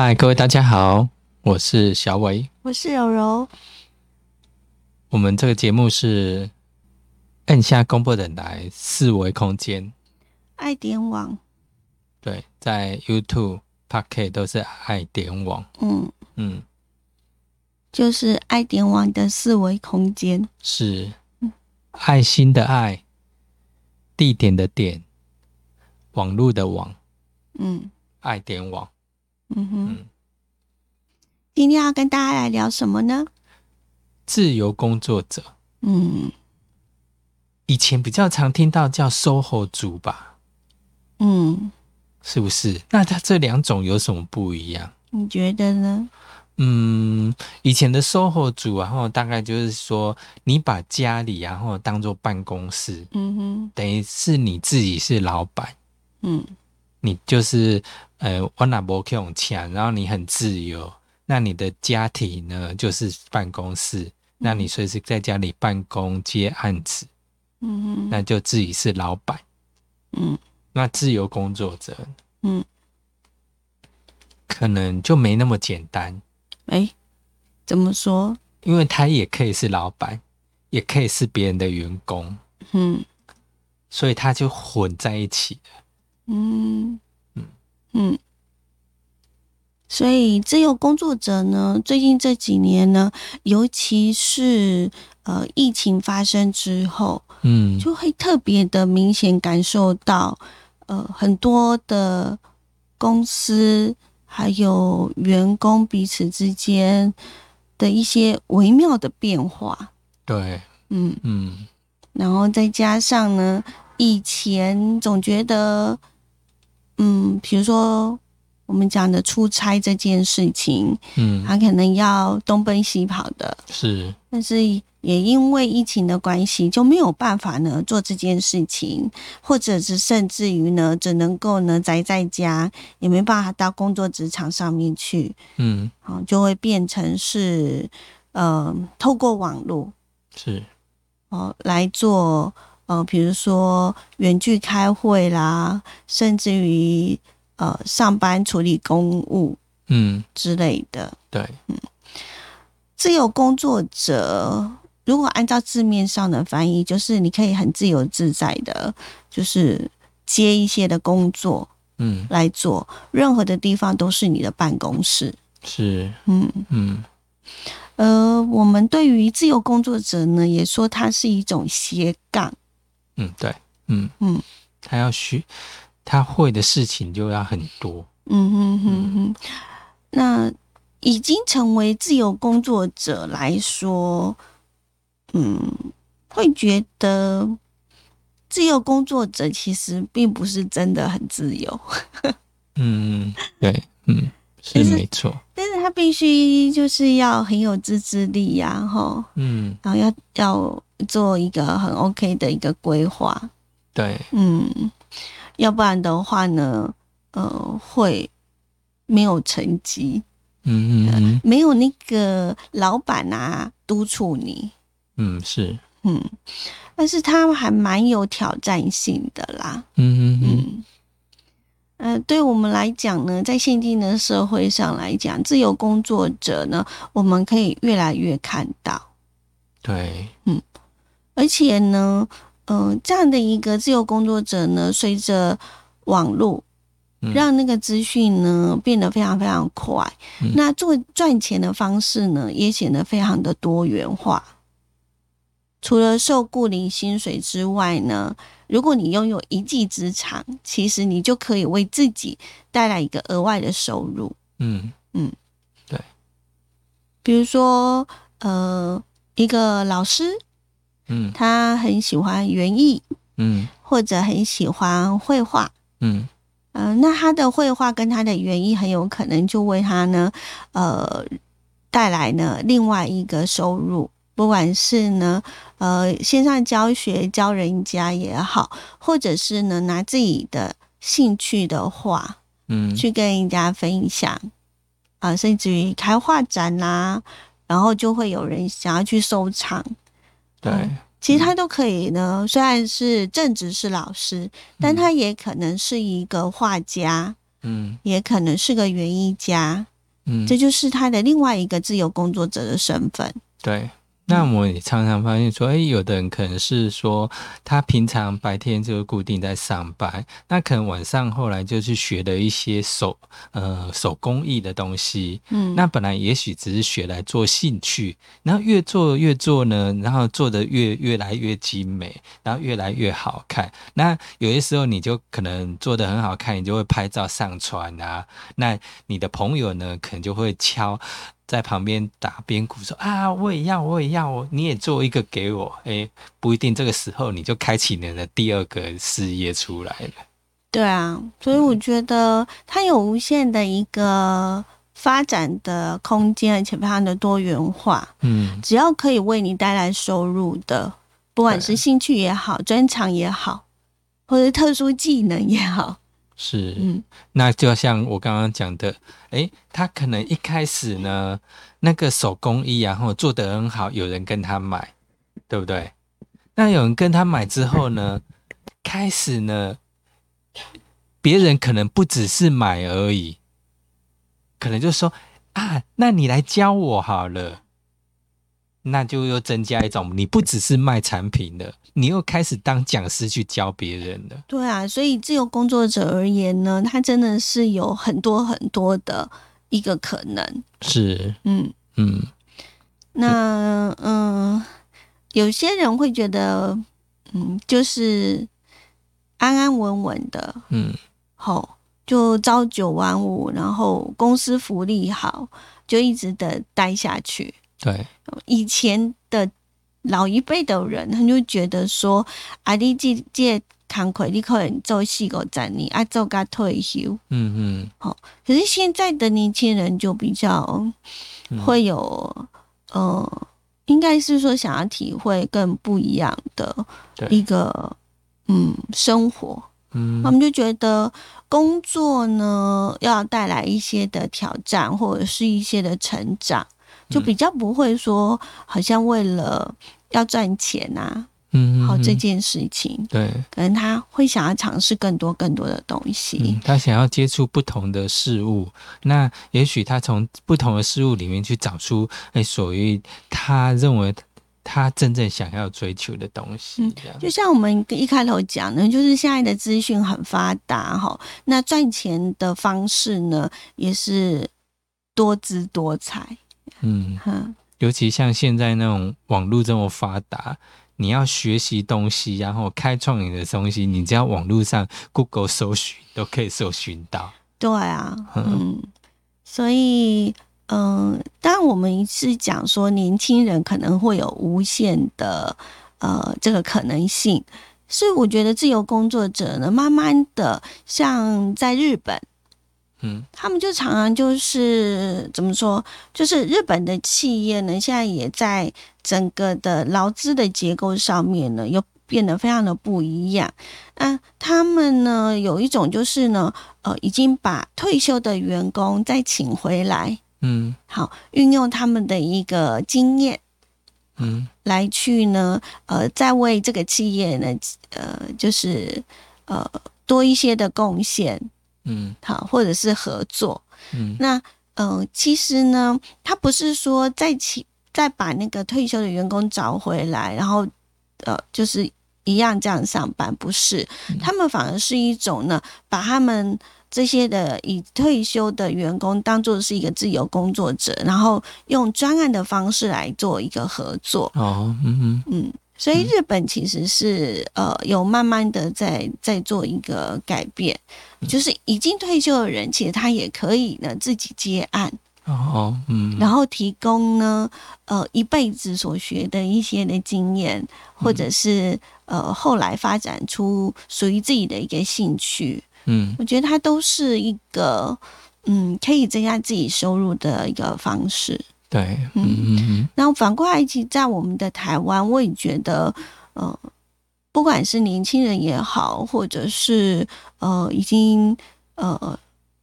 嗨，各位大家好，我是小伟。我是柔柔，我们这个节目是按下公布等来四维空间，爱点网，对，在 YouTube、Pocket 都是爱点网。嗯，嗯，就是爱点网的四维空间。是。爱心的爱，地点的点，网络的网，嗯。爱点网。嗯哼，嗯，今天要跟大家来聊什么呢？自由工作者，嗯。以前比较常听到叫 SOHO 族吧，嗯，是不是？那它这两种有什么不一样？你觉得呢？嗯，以前的 SOHO 族，然后大概就是说，你把家里然后当做办公室，嗯哼，等于是你自己是老板，嗯。你就是呃，我哪不用钱，然后你很自由。那你的家庭呢，就是办公室，那你随时在家里办公接案子，嗯哼，那就自己是老板。嗯那自由工作者嗯，可能就没那么简单，哎，怎么说？因为他也可以是老板，也可以是别人的员工。嗯所以他就混在一起了。嗯嗯。嗯，所以自由工作者呢，最近这几年呢，尤其是呃疫情发生之后，嗯，就会特别的明显感受到，呃，很多的公司还有员工彼此之间的一些微妙的变化。对，嗯，嗯。然后再加上呢，以前总觉得，嗯，比如说我们讲的出差这件事情，嗯，他可能要东奔西跑的，是，但是也因为疫情的关系，就没有办法呢做这件事情，或者是甚至于呢，只能够呢宅在家，也没办法到工作职场上面去，嗯。好，就会变成是呃，透过网络是，哦来做呃，比如说远距开会啦，甚至于呃上班处理公务嗯之类的。对，嗯自由工作者，如果按照字面上的翻译，就是你可以很自由自在的，就是接一些的工作嗯来做，任何的地方都是你的办公室。是，嗯，嗯呃，我们对于自由工作者呢，也说它是一种斜杠。嗯对，嗯。嗯。他要学，他会的事情就要很多。嗯哼哼哼，那已经成为自由工作者来说，嗯，会觉得自由工作者其实并不是真的很自由，嗯，对，嗯是但是没错。但是他必须就是要很有自制力呀、吼，嗯，然后要要做一个很 OK 的一个规划，对，嗯，要不然的话呢，呃，会没有成绩。嗯嗯嗯。没有那个老板啊督促你，嗯是，嗯，但是他还蛮有挑战性的啦，嗯嗯嗯。嗯，呃，对我们来讲呢，在现今的社会上来讲，自由工作者呢，我们可以越来越看到，对，嗯而且呢，嗯、这样的一个自由工作者呢，随着网络。嗯让那个资讯呢变得非常非常快，嗯那做赚钱的方式呢也显得非常的多元化。除了受雇领薪水之外呢，如果你拥有一技之长，其实你就可以为自己带来一个额外的收入。嗯。嗯，对。比如说，呃，一个老师嗯。他很喜欢园艺，嗯。或者很喜欢绘画，嗯。嗯、那他的绘画跟他的园艺很有可能就为他呢，呃，带来呢另外一个收入，不管是呢，呃，线上教学教人家也好，或者是呢拿自己的兴趣的话嗯，去跟人家分享，啊、甚至于开画展啦、然后就会有人想要去收藏，对，其实他都可以呢。虽然是正职是老师，但他也可能是一个画家，嗯也可能是个园艺家，嗯，这就是他的另外一个自由工作者的身份。对。那我也常常发现说，哎，有的人可能是说，他平常白天就固定在上班，那可能晚上后来就去学了一些手呃手工艺的东西，嗯，那本来也许只是学来做兴趣，然后越做越做呢，然后做的越越来越精美，然后越来越好看。那有些时候你就可能做的很好看，你就会拍照上传啊。那你的朋友呢，可能就会敲在旁边打边鼓说啊，我也要，我也要，我你也做一个给我。诶，不一定这个时候你就开启你的第二个事业出来了。对啊，所以我觉得它有无限的一个发展的空间，而且非常的多元化。嗯只要可以为你带来收入的，不管是对兴趣也好、专长也好，或者特殊技能也好，是，嗯，那就像我刚刚讲的，诶，他可能一开始呢，那个手工艺然后做得很好，有人跟他买，对不对？那有人跟他买之后呢，开始呢，别人可能不只是买而已，可能就说啊，那你来教我好了。那就又增加一种，你不只是卖产品的，你又开始当讲师去教别人了。对啊，所以自由工作者而言呢，他真的是有很多很多的一个可能，是，嗯。嗯那嗯，有些人会觉得，嗯，就是安安稳稳的，嗯好，就朝九晚五，然后公司福利好，就一直的待下去。对，以前的老一辈的人，他就觉得说，啊，你这这工课你可能做四五十年，啊，做到退休。嗯嗯。好可是现在的年轻人就比较嗯。会有，呃，应该是说想要体会更不一样的一个嗯生活，嗯。他们就觉得工作呢要带来一些的挑战或者是一些的成长，就比较不会说好像为了要赚钱啊，嗯好这嗯。件事情，对，可能他会想要尝试更多更多的东西嗯，。他想要接触不同的事物，那也许他从不同的事物里面去找出，哎，属于他认为他真正想要追求的东西就像我们一开头讲的，就是现在的资讯很发达哈，那赚钱的方式呢也是多姿多彩，嗯，哼，尤其像现在那种网络这么发达。你要学习东西，然后开创你的东西，你只要网络上 Google 搜寻都可以搜寻到。对啊，嗯嗯，所以嗯，当然我们是讲说年轻人可能会有无限的呃这个可能性，所以我觉得自由工作者呢，慢慢的像在日本。嗯。他们就常常就是怎么说，就是日本的企业呢，现在也在整个的劳资的结构上面呢，又变得非常的不一样。那他们呢，有一种就是呢，呃，已经把退休的员工再请回来，嗯。好，运用他们的一个经验嗯。来去呢，呃，再为这个企业呢，呃，就是呃多一些的贡献，嗯好，或者是合作。嗯那嗯、呃其实呢，他不是说再起再把那个退休的员工找回来，然后呃，就是一样这样上班，不是，他们反而是一种呢，把他们这些的已退休的员工当做是一个自由工作者，然后用专案的方式来做一个合作，哦嗯嗯嗯。所以日本其实是呃有慢慢的在在做一个改变，就是已经退休的人，其实他也可以呢自己接案，哦嗯，然后提供呢呃一辈子所学的一些的经验，或者是呃后来发展出属于自己的一个兴趣，嗯。我觉得它都是一个嗯可以增加自己收入的一个方式。对嗯嗯。嗯那反过来，其实在我们的台湾，我也觉得呃不管是年轻人也好，或者是呃已经呃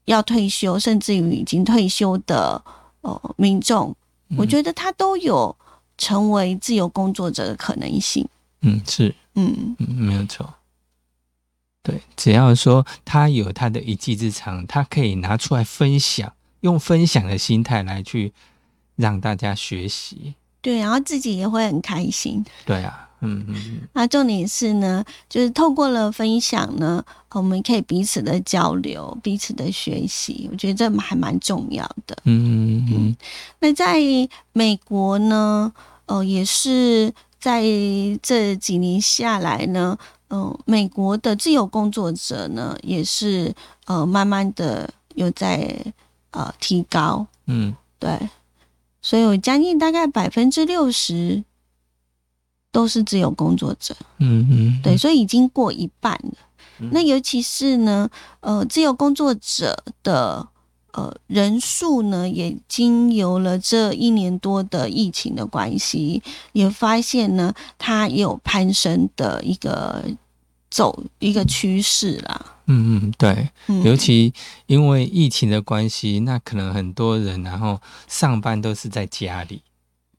要退休，甚至于已经退休的呃民众，嗯。我觉得他都有成为自由工作者的可能性。嗯是。嗯。嗯没有错。对，只要说他有他的一技之长，他可以拿出来分享，用分享的心态来去让大家学习。对，然后自己也会很开心。对啊，嗯嗯嗯，那重点是呢，就是透过了分享呢，我们可以彼此的交流，彼此的学习，我觉得这还蛮重要的。嗯嗯嗯，那在美国呢，呃，也是在这几年下来呢，嗯、美国的自由工作者呢，也是呃慢慢的有在呃提高，嗯对，所以有将近大概百分之六十都是自由工作者，嗯嗯，对，所以已经过一半了。嗯。那尤其是呢，呃，自由工作者的呃人数呢，也经由了这一年多的疫情的关系，也发现呢，它有攀升的一个走一个趋势啦。嗯嗯对，嗯，尤其因为疫情的关系，那可能很多人然后上班都是在家里，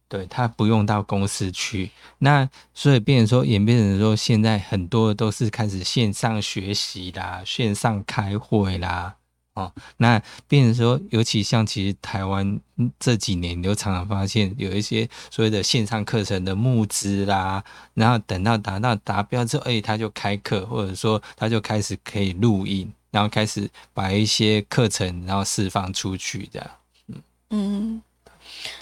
对他不用到公司去，那所以变成说演变成说现在很多都是开始线上学习啦，线上开会啦。哦，那变成说，尤其像其实台湾这几年，你就常常发现有一些所谓的线上课程的募资啦，然后等到达到达标之后，哎、他就开课，或者说他就开始可以录音，然后开始把一些课程然后释放出去这样。嗯，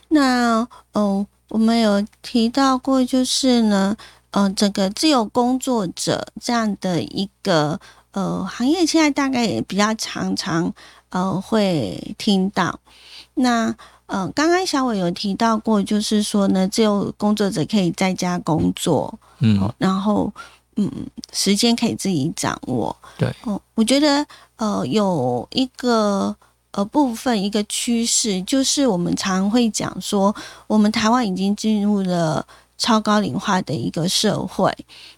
那哦，我们有提到过，就是呢，呃，这个自由工作者这样的一个呃行业，现在大概也比较常常呃会听到。那呃，刚刚小伟有提到过，就是说呢，自由工作者可以在家工作，嗯哦，然后嗯，时间可以自己掌握。对，哦，我觉得呃有一个呃部分一个趋势，就是我们常会讲说，我们台湾已经进入了超高龄化的一个社会，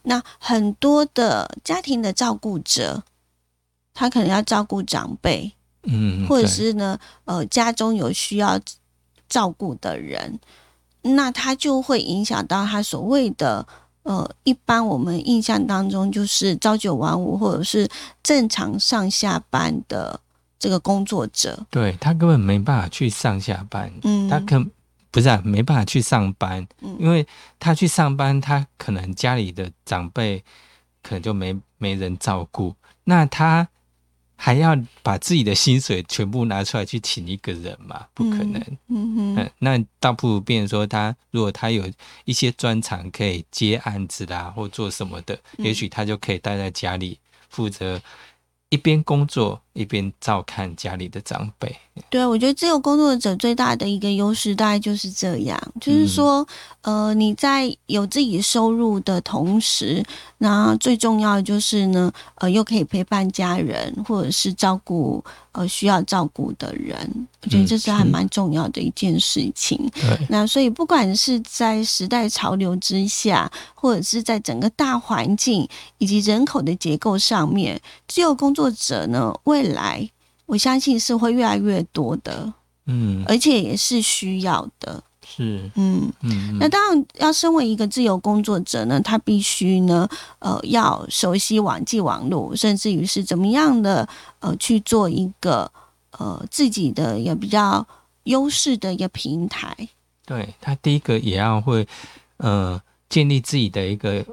那很多的家庭的照顾者，他可能要照顾长辈，嗯，或者是呢，呃，家中有需要照顾的人，那他就会影响到他所谓的呃，一般我们印象当中就是朝九晚五或者是正常上下班的这个工作者，对他根本没办法去上下班，嗯，他可不是、啊、没办法去上班，嗯因为他去上班，他可能家里的长辈可能就没没人照顾，那他还要把自己的薪水全部拿出来去请一个人嘛？不可能。嗯哼，嗯，那倒不如变成说他，如果他有一些专长可以接案子啦，或做什么的，嗯也许他就可以待在家里，负责一边工作一边照看家里的长辈。对，我觉得自由工作者最大的一个优势大概就是这样，就是说，呃，你在有自己收入的同时，那最重要的就是呢，呃，又可以陪伴家人，或者是照顾呃需要照顾的人，我觉得嗯这是还蛮重要的一件事情。对，那所以，不管是在时代潮流之下，或者是在整个大环境以及人口的结构上面，自由工作者呢，未来我相信是会越来越多的，嗯，而且也是需要的。是，嗯，嗯，那当然，要身为一个自由工作者呢，他必须呢，呃，要熟悉网际网络，甚至于是怎么样的，呃，去做一个呃自己的也比较优势的一个平台。对他第一个也要会，呃，建立自己的一个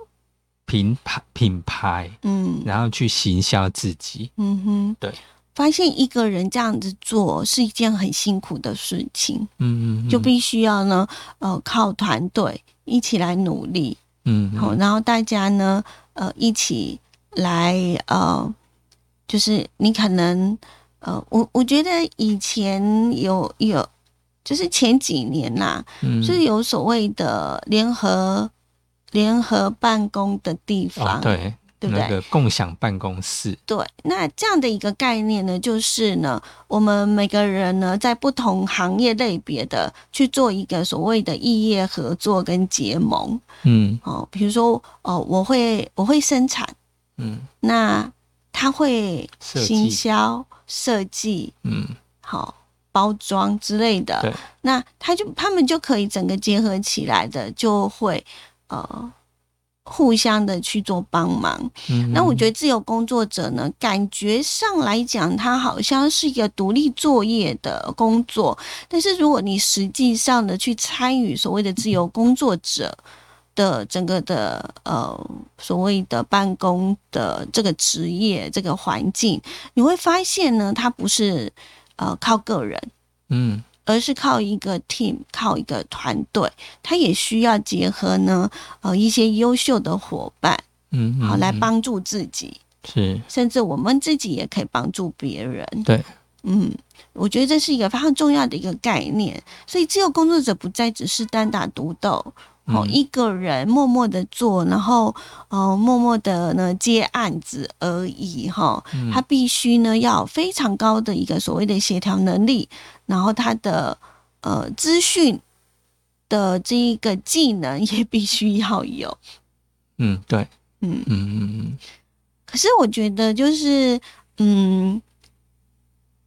品牌品牌，嗯。然后去行销自己。嗯哼，对。发现一个人这样子做是一件很辛苦的事情，嗯嗯，就必须要呢，呃，靠团队一起来努力，嗯，嗯。好，然后大家呢，呃，一起来，呃，就是你可能，呃，我我觉得以前有有，就是前几年呐、嗯。就是有所谓的联合联合办公的地方，哦，对，对不对？那个共享办公室，对，那这样的一个概念呢，就是呢，我们每个人呢，在不同行业类别的去做一个所谓的异业合作跟结盟。嗯。哦，比如说哦，我会我会生产，嗯。那他会行销、设计、嗯，好、包装之类的，对，那他就他们就可以整个结合起来的，就会呃互相的去做帮忙。嗯，那我觉得自由工作者呢，感觉上来讲，他好像是一个独立作业的工作，但是如果你实际上的去参与所谓的自由工作者的整个的呃所谓的办公的这个职业这个环境，你会发现呢，它不是呃靠个人。嗯而是靠一个 team，靠一个团队，它也需要结合呢，呃，一些优秀的伙伴，嗯，好来嗯帮助自己，是。甚至我们自己也可以帮助别人。对，嗯，我觉得这是一个非常重要的一个概念。所以，自由工作者不再只是单打独斗，哦，嗯。一个人默默的做，然后呃，默默的呢接案子而已，哈、嗯。他必须呢要非常高的一个所谓的协调能力，然后他的呃资讯的这一个技能 也必须要有，嗯对，嗯。嗯嗯嗯可是我觉得就是嗯。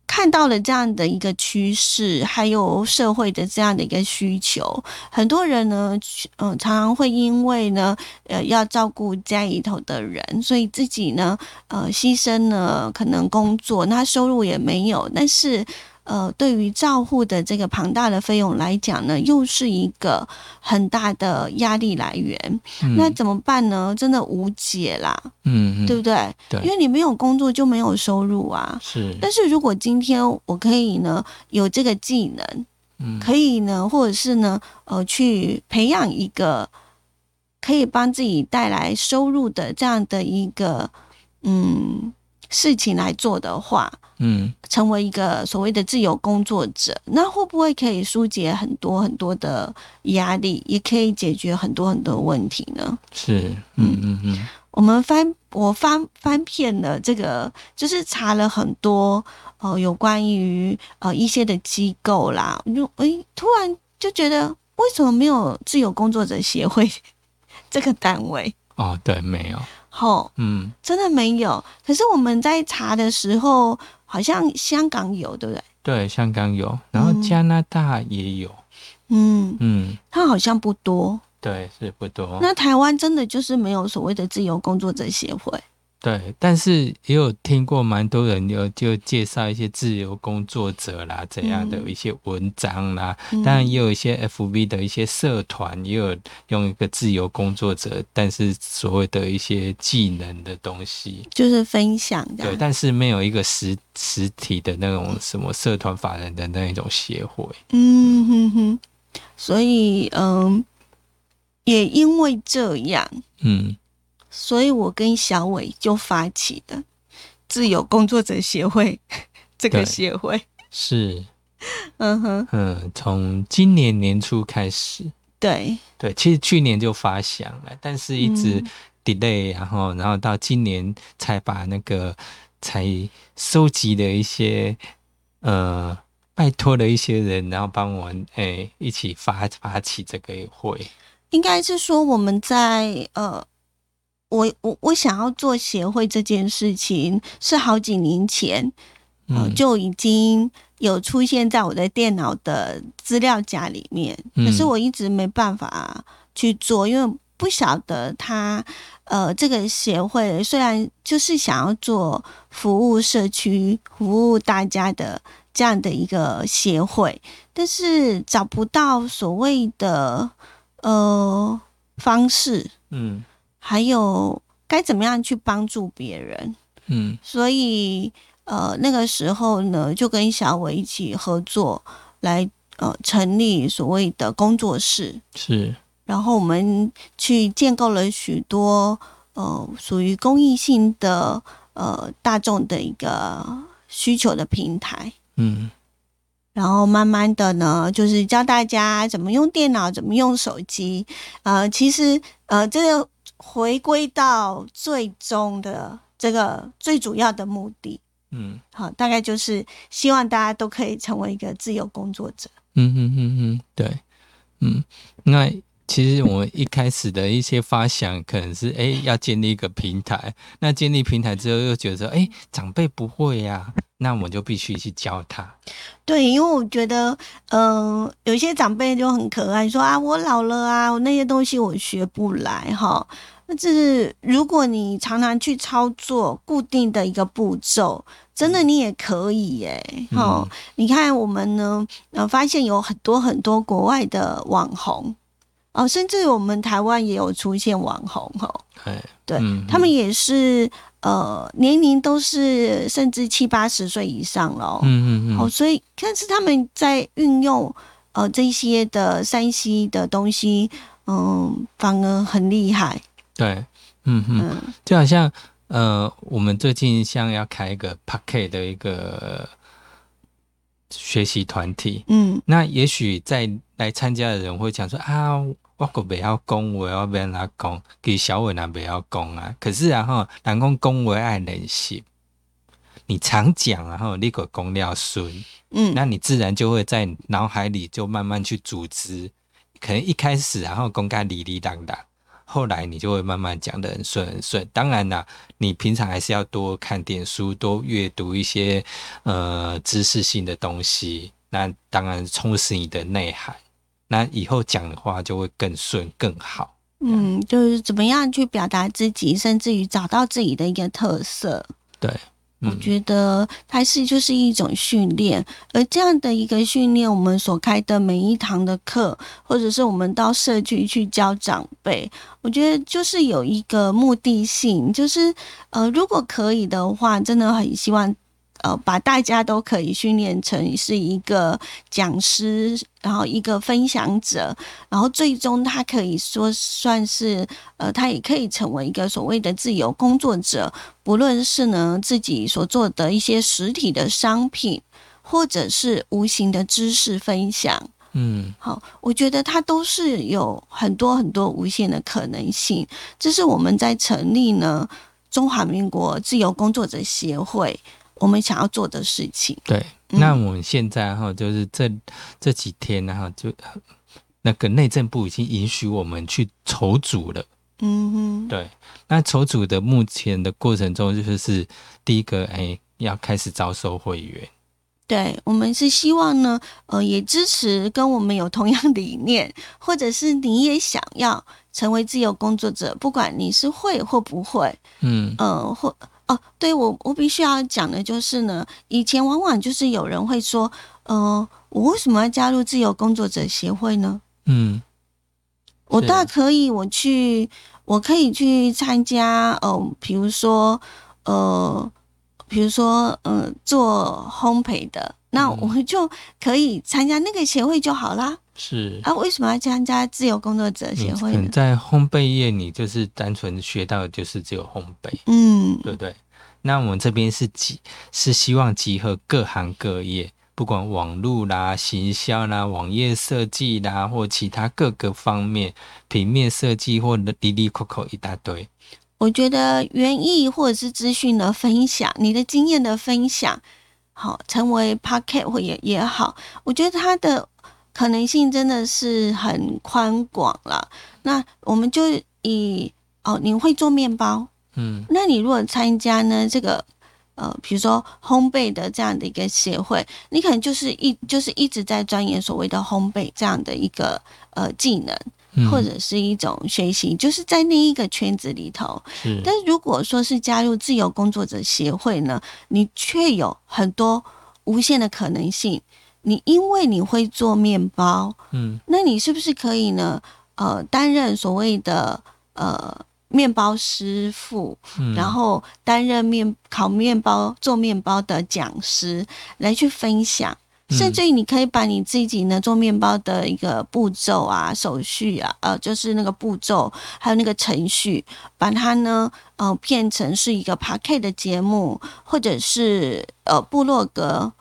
看到了这样的一个趋势，还有社会的这样的一个需求，很多人呢，嗯、常常会因为呢，呃，要照顾家里头的人，所以自己呢，呃，牺牲了可能工作，那收入也没有，但是。呃，对于照护的这个庞大的费用来讲呢，又是一个很大的压力来源。嗯，那怎么办呢？真的无解啦，嗯嗯对不对？对因为你没有工作就没有收入啊。是，但是如果今天我可以呢有这个技能，嗯可以呢，或者是呢，呃，去培养一个可以帮自己带来收入的这样的一个嗯事情来做的话，嗯成为一个所谓的自由工作者，那会不会可以疏解很多很多的压力，也可以解决很多很多问题呢？是，嗯嗯嗯我们翻我翻翻遍了这个，就是查了很多呃有关于呃一些的机构啦，我就诶突然就觉得为什么没有自由工作者协会 这个单位？哦对，没有，吼，嗯真的没有。可是我们在查的时候，好像香港有，对不对？对，香港有，然后嗯加拿大也有，嗯，嗯它好像不多。对，是不多，那台湾真的就是没有所谓的自由工作者协会。对，但是也有听过蛮多人有就介绍一些自由工作者啦怎样的嗯。一些文章啦，嗯当然也有一些 FV 的一些社团也有用一个自由工作者，但是所谓的一些技能的东西，就是分享的。但是没有一个实实体的那种什么社团法人的那一种协会，嗯哼哼，所以嗯，也因为这样，嗯所以我跟小伟就发起的自由工作者协会这个对协会。是，嗯哼，嗯，从今年年初开始，对，对，其实去年就发想了，但是一直嗯 delay，、然后然后到今年才把那个才收集的一些呃，拜托了一些人，然后帮我们哎、一起发发起这个会，应该是说我们在呃。我我我想要做协会这件事情是好几年前，呃嗯，就已经有出现在我的电脑的资料夹里面，嗯可是我一直没办法去做，因为不晓得他呃这个协会虽然就是想要做服务社区、服务大家的这样的一个协会，但是找不到所谓的呃方式，嗯还有该怎么样去帮助别人。嗯所以呃那个时候呢，就跟小伟一起合作来呃成立所谓的工作室，是，然后我们去建构了许多呃属于公益性的呃大众的一个需求的平台。嗯然后慢慢的呢，就是教大家怎么用电脑，怎么用手机。呃，其实呃，这个回归到最终的这个最主要的目的，嗯。好，大概就是希望大家都可以成为一个自由工作者。嗯嗯嗯嗯，对，嗯，那其实我们一开始的一些发想，可能是哎要建立一个平台，那建立平台之后又觉得说，哎长辈不会呀、那我们就必须去教他。对，因为我觉得，嗯、有一些长辈就很可爱，说啊，我老了啊，我那些东西我学不来哈。那这是如果你常常去操作固定的一个步骤，真的你也可以耶，哈、嗯你看我们呢，呃，发现有很多很多国外的网红，哦，甚至我们台湾也有出现网红哈。哎，对、嗯他们也是呃年龄都是甚至七八十岁以上了哦。哦，嗯嗯哦，所以但是他们在运用呃这些的山西的东西，嗯，反而很厉害。对，嗯嗯，嗯就好像呃，我们最近像要开一个 p a c k e 的一个学习团体，嗯那也许在来参加的人会讲说啊，我可不要讲，我要别人来讲，给小伟那不要讲啊。可是啊哈，人讲讲话爱练习，你常讲啊哈，你个讲了顺，嗯，那你自然就会在脑海里就慢慢去组织。可能一开始然后公开理理当当，后来你就会慢慢讲的很顺很顺。当然啦，你平常还是要多看点书，多阅读一些呃知识性的东西，那当然充实你的内涵。那以后讲的话就会更顺更好。嗯，就是怎么样去表达自己，甚至于找到自己的一个特色。对，我嗯，觉得它是就是一种训练，而这样的一个训练，我们所开的每一堂的课，或者是我们到社区去教长辈，我觉得就是有一个目的性，就是呃，如果可以的话，真的很希望。呃，把大家都可以训练成是一个讲师，然后一个分享者，然后最终他可以说算是呃，他也可以成为一个所谓的自由工作者，不论是呢自己所做的一些实体的商品，或者是无形的知识分享，嗯，好，我觉得它都是有很多很多无限的可能性。这是我们在成立呢中华民国自由工作者协会，我们想要做的事情。对。嗯那我们现在哈，就是这这几天然后就那个内政部已经允许我们去筹组了。嗯哼，对，那筹组的目前的过程中，就是第一个，哎，要开始招收会员。对，我们是希望呢，呃，也支持跟我们有同样理念，或者是你也想要成为自由工作者，不管你是会或不会，嗯呃，或哦，对我我必须要讲的就是呢，以前往往就是有人会说，呃，我为什么要加入自由工作者协会呢？嗯我是大可以，我去，我可以去参加，呃，比如说，呃，比如说，呃，做烘焙的，那嗯我就可以参加那个协会就好啦。是。啊，为什么要参加自由工作者协会呢？在烘焙业，你就是单纯学到的就是只有烘焙，嗯，对不对？那我们这边是集是希望集合各行各业，不管网络啦、行销啦、网页设计啦，或其他各个方面，平面设计或者里里扣扣一大堆。我觉得园艺或者是资讯的分享，你的经验的分享，好，成为 p o c k e t 或也也好，我觉得它的可能性真的是很宽广了。那我们就以哦，你会做面包，嗯那你如果参加呢这个呃，比如说烘焙的这样的一个协会，你可能就是一就是一直在钻研所谓的烘焙这样的一个呃技能，嗯，或者是一种学习，就是在那一个圈子里头。是但是如果说是加入自由工作者协会呢，你却有很多无限的可能性。你因为你会做面包，嗯那你是不是可以呢？呃，担任所谓的呃面包师傅，嗯，然后担任面烤面包、做面包的讲师来去分享。嗯甚至于你可以把你自己呢做面包的一个步骤啊、手续啊，呃，就是那个步骤，还有那个程序，把它呢呃变成是一个 p a k 的节目，或者是呃部落格，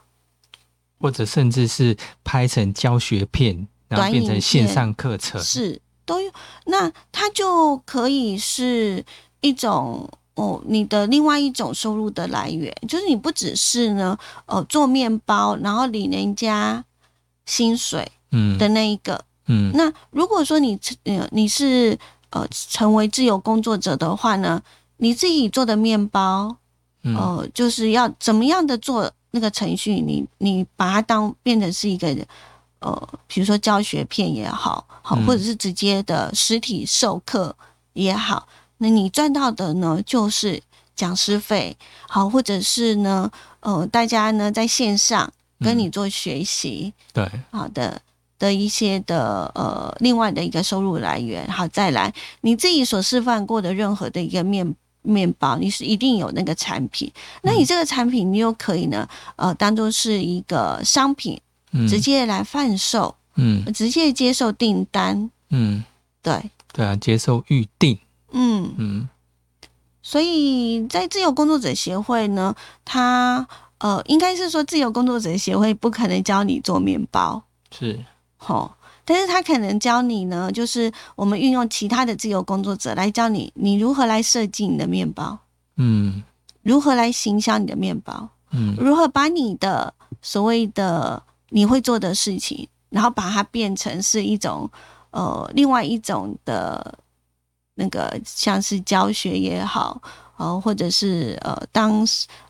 或者甚至是拍成教学片，然后变成线上课程。是都有，那它就可以是一种哦，你的另外一种收入的来源，就是你不只是呢，呃，做面包，然后领人家薪水嗯的那一个，嗯。那如果说你呃你是呃成为自由工作者的话呢，你自己做的面包，嗯呃，就是要怎么样的做那个程序，你你把它当变成是一个呃，比如说教学片也好，好，嗯或者是直接的实体授课也好，那你赚到的呢就是讲师费，好，或者是呢，呃，大家呢在线上跟你做学习，对，好的的一些的呃另外的一个收入来源。好，再来你自己所示范过的任何的一个面面包，你是一定有那个产品，那你这个产品你又可以呢呃当做是一个商品，嗯。直接来贩售，嗯。直接接受订单，嗯，对，对啊，接受预定，嗯。嗯。所以在自由工作者协会呢，他呃应该是说自由工作者协会不可能教你做面包，是，吼，但是他可能教你呢，就是我们运用其他的自由工作者来教你，你如何来设计你的面包，嗯如何来行销你的面包，嗯如何把你的所谓的你会做的事情，然后把它变成是一种呃另外一种的那个像是教学也好，呃或者是呃当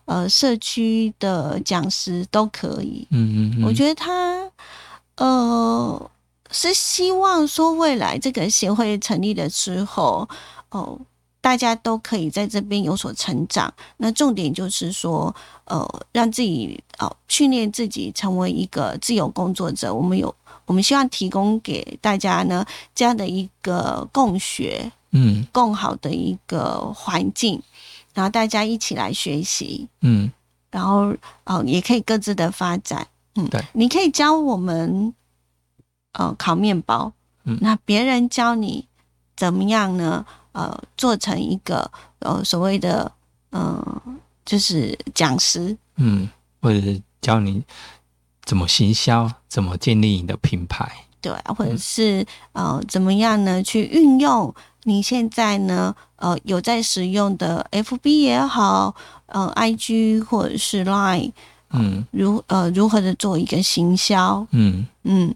呃社区的讲师都可以。嗯嗯，我觉得他呃是希望说未来这个协会成立的时候，哦、大家都可以在这边有所成长。那重点就是说，呃，让自己哦训练自己成为一个自由工作者。我们有，我们希望提供给大家呢这样的一个共学、嗯更好的一个环境，然后大家一起来学习。嗯然后哦也可以各自的发展。嗯，对，你可以教我们呃烤面包，嗯。那别人教你怎么样呢？呃，做成一个呃所谓的呃就是讲师，嗯，或者是教你怎么行销，怎么建立你的品牌，对啊，或者是呃怎么样呢？去运用你现在呢呃有在使用的 FB 也好，呃 IG 或者是 Line 嗯。如呃如何的做一个行销，嗯。嗯，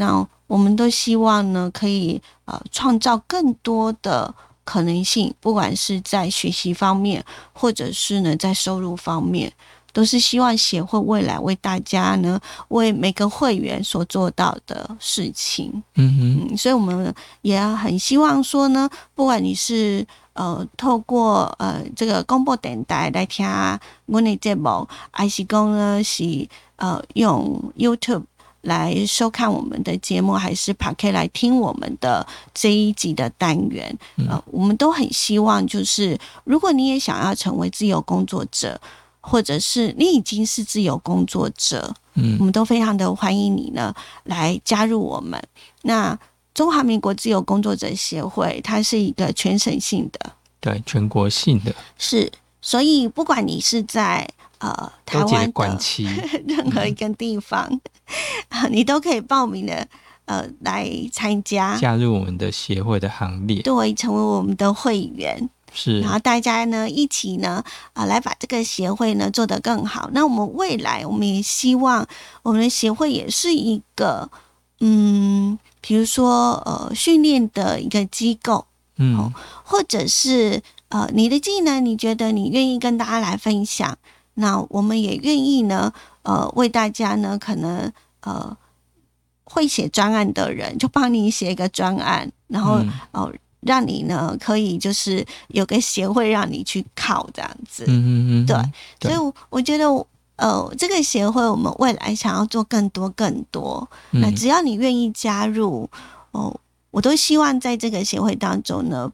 那我们都希望呢，可以呃创造更多的可能性，不管是在学习方面，或者是呢在收入方面，都是希望协会未来为大家呢，为每个会员所做到的事情。嗯嗯嗯，所以我们也很希望说呢，不管你是呃透过呃这个公播电台来听我的节目，还是讲呢是呃用 YouTube 来收看我们的节目，还是 Park 来听我们的这一集的单元，呃，我们都很希望就是如果你也想要成为自由工作者。或者是你已经是自由工作者，嗯我嗯们都非常的欢迎你呢来加入我们。那中华民国自由工作者协会，它是一个全省性的，对，全国性的是，所以不管你是在呃台湾的 任何一个地方，啊，你都可以报名的，呃，来参加，加入我们的协会的行列，对，成为我们的会员。是。然后大家呢一起呢啊、来把这个协会呢做得更好。那我们未来我们也希望我们的协会也是一个嗯，比如说呃训练的一个机构，嗯。或者是呃你的技能你觉得你愿意跟大家来分享，那我们也愿意呢呃为大家呢可能呃会写专案的人就帮你写一个专案，然后、嗯。哦，让你呢可以就是有个协会让你去考这样子。嗯嗯嗯，对对。所以我我觉得呃，这个协会我们未来想要做更多更多。那嗯只要你愿意加入哦，我都希望在这个协会当中呢，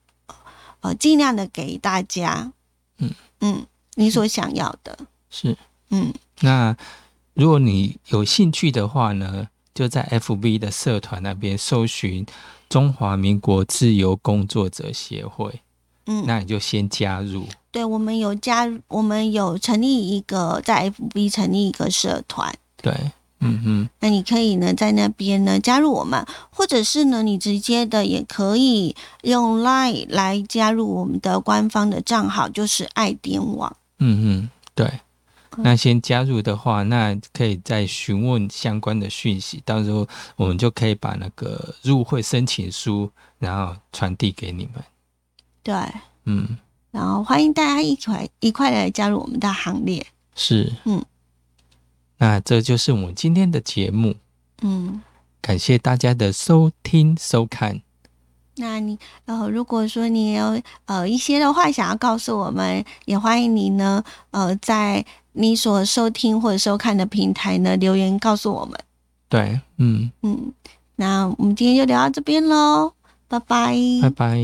呃，尽量的给大家，嗯。嗯，你所想要的，是。嗯那如果你有兴趣的话呢，就在 FB 的社团那边搜寻中华民国自由工作者协会，嗯，那你就先加入。对，我们有加，我们有成立一个在 FB 成立一个社团。对，嗯哼那你可以呢在那边呢加入我们，或者是呢你直接的也可以用 Line 来加入我们的官方的账号，就是爱点网。嗯嗯，对，那先加入的话，那可以再询问相关的讯息，到时候我们就可以把那个入会申请书，然后传递给你们。对，嗯，然后欢迎大家一块一块来加入我们的行列。是，嗯，那这就是我们今天的节目，嗯，感谢大家的收听收看。那你呃，如果说你有呃一些的话想要告诉我们，也欢迎你呢呃在你所收听或者收看的平台呢留言告诉我们。对，嗯，嗯，那我们今天就聊到这边喽，拜拜。拜拜。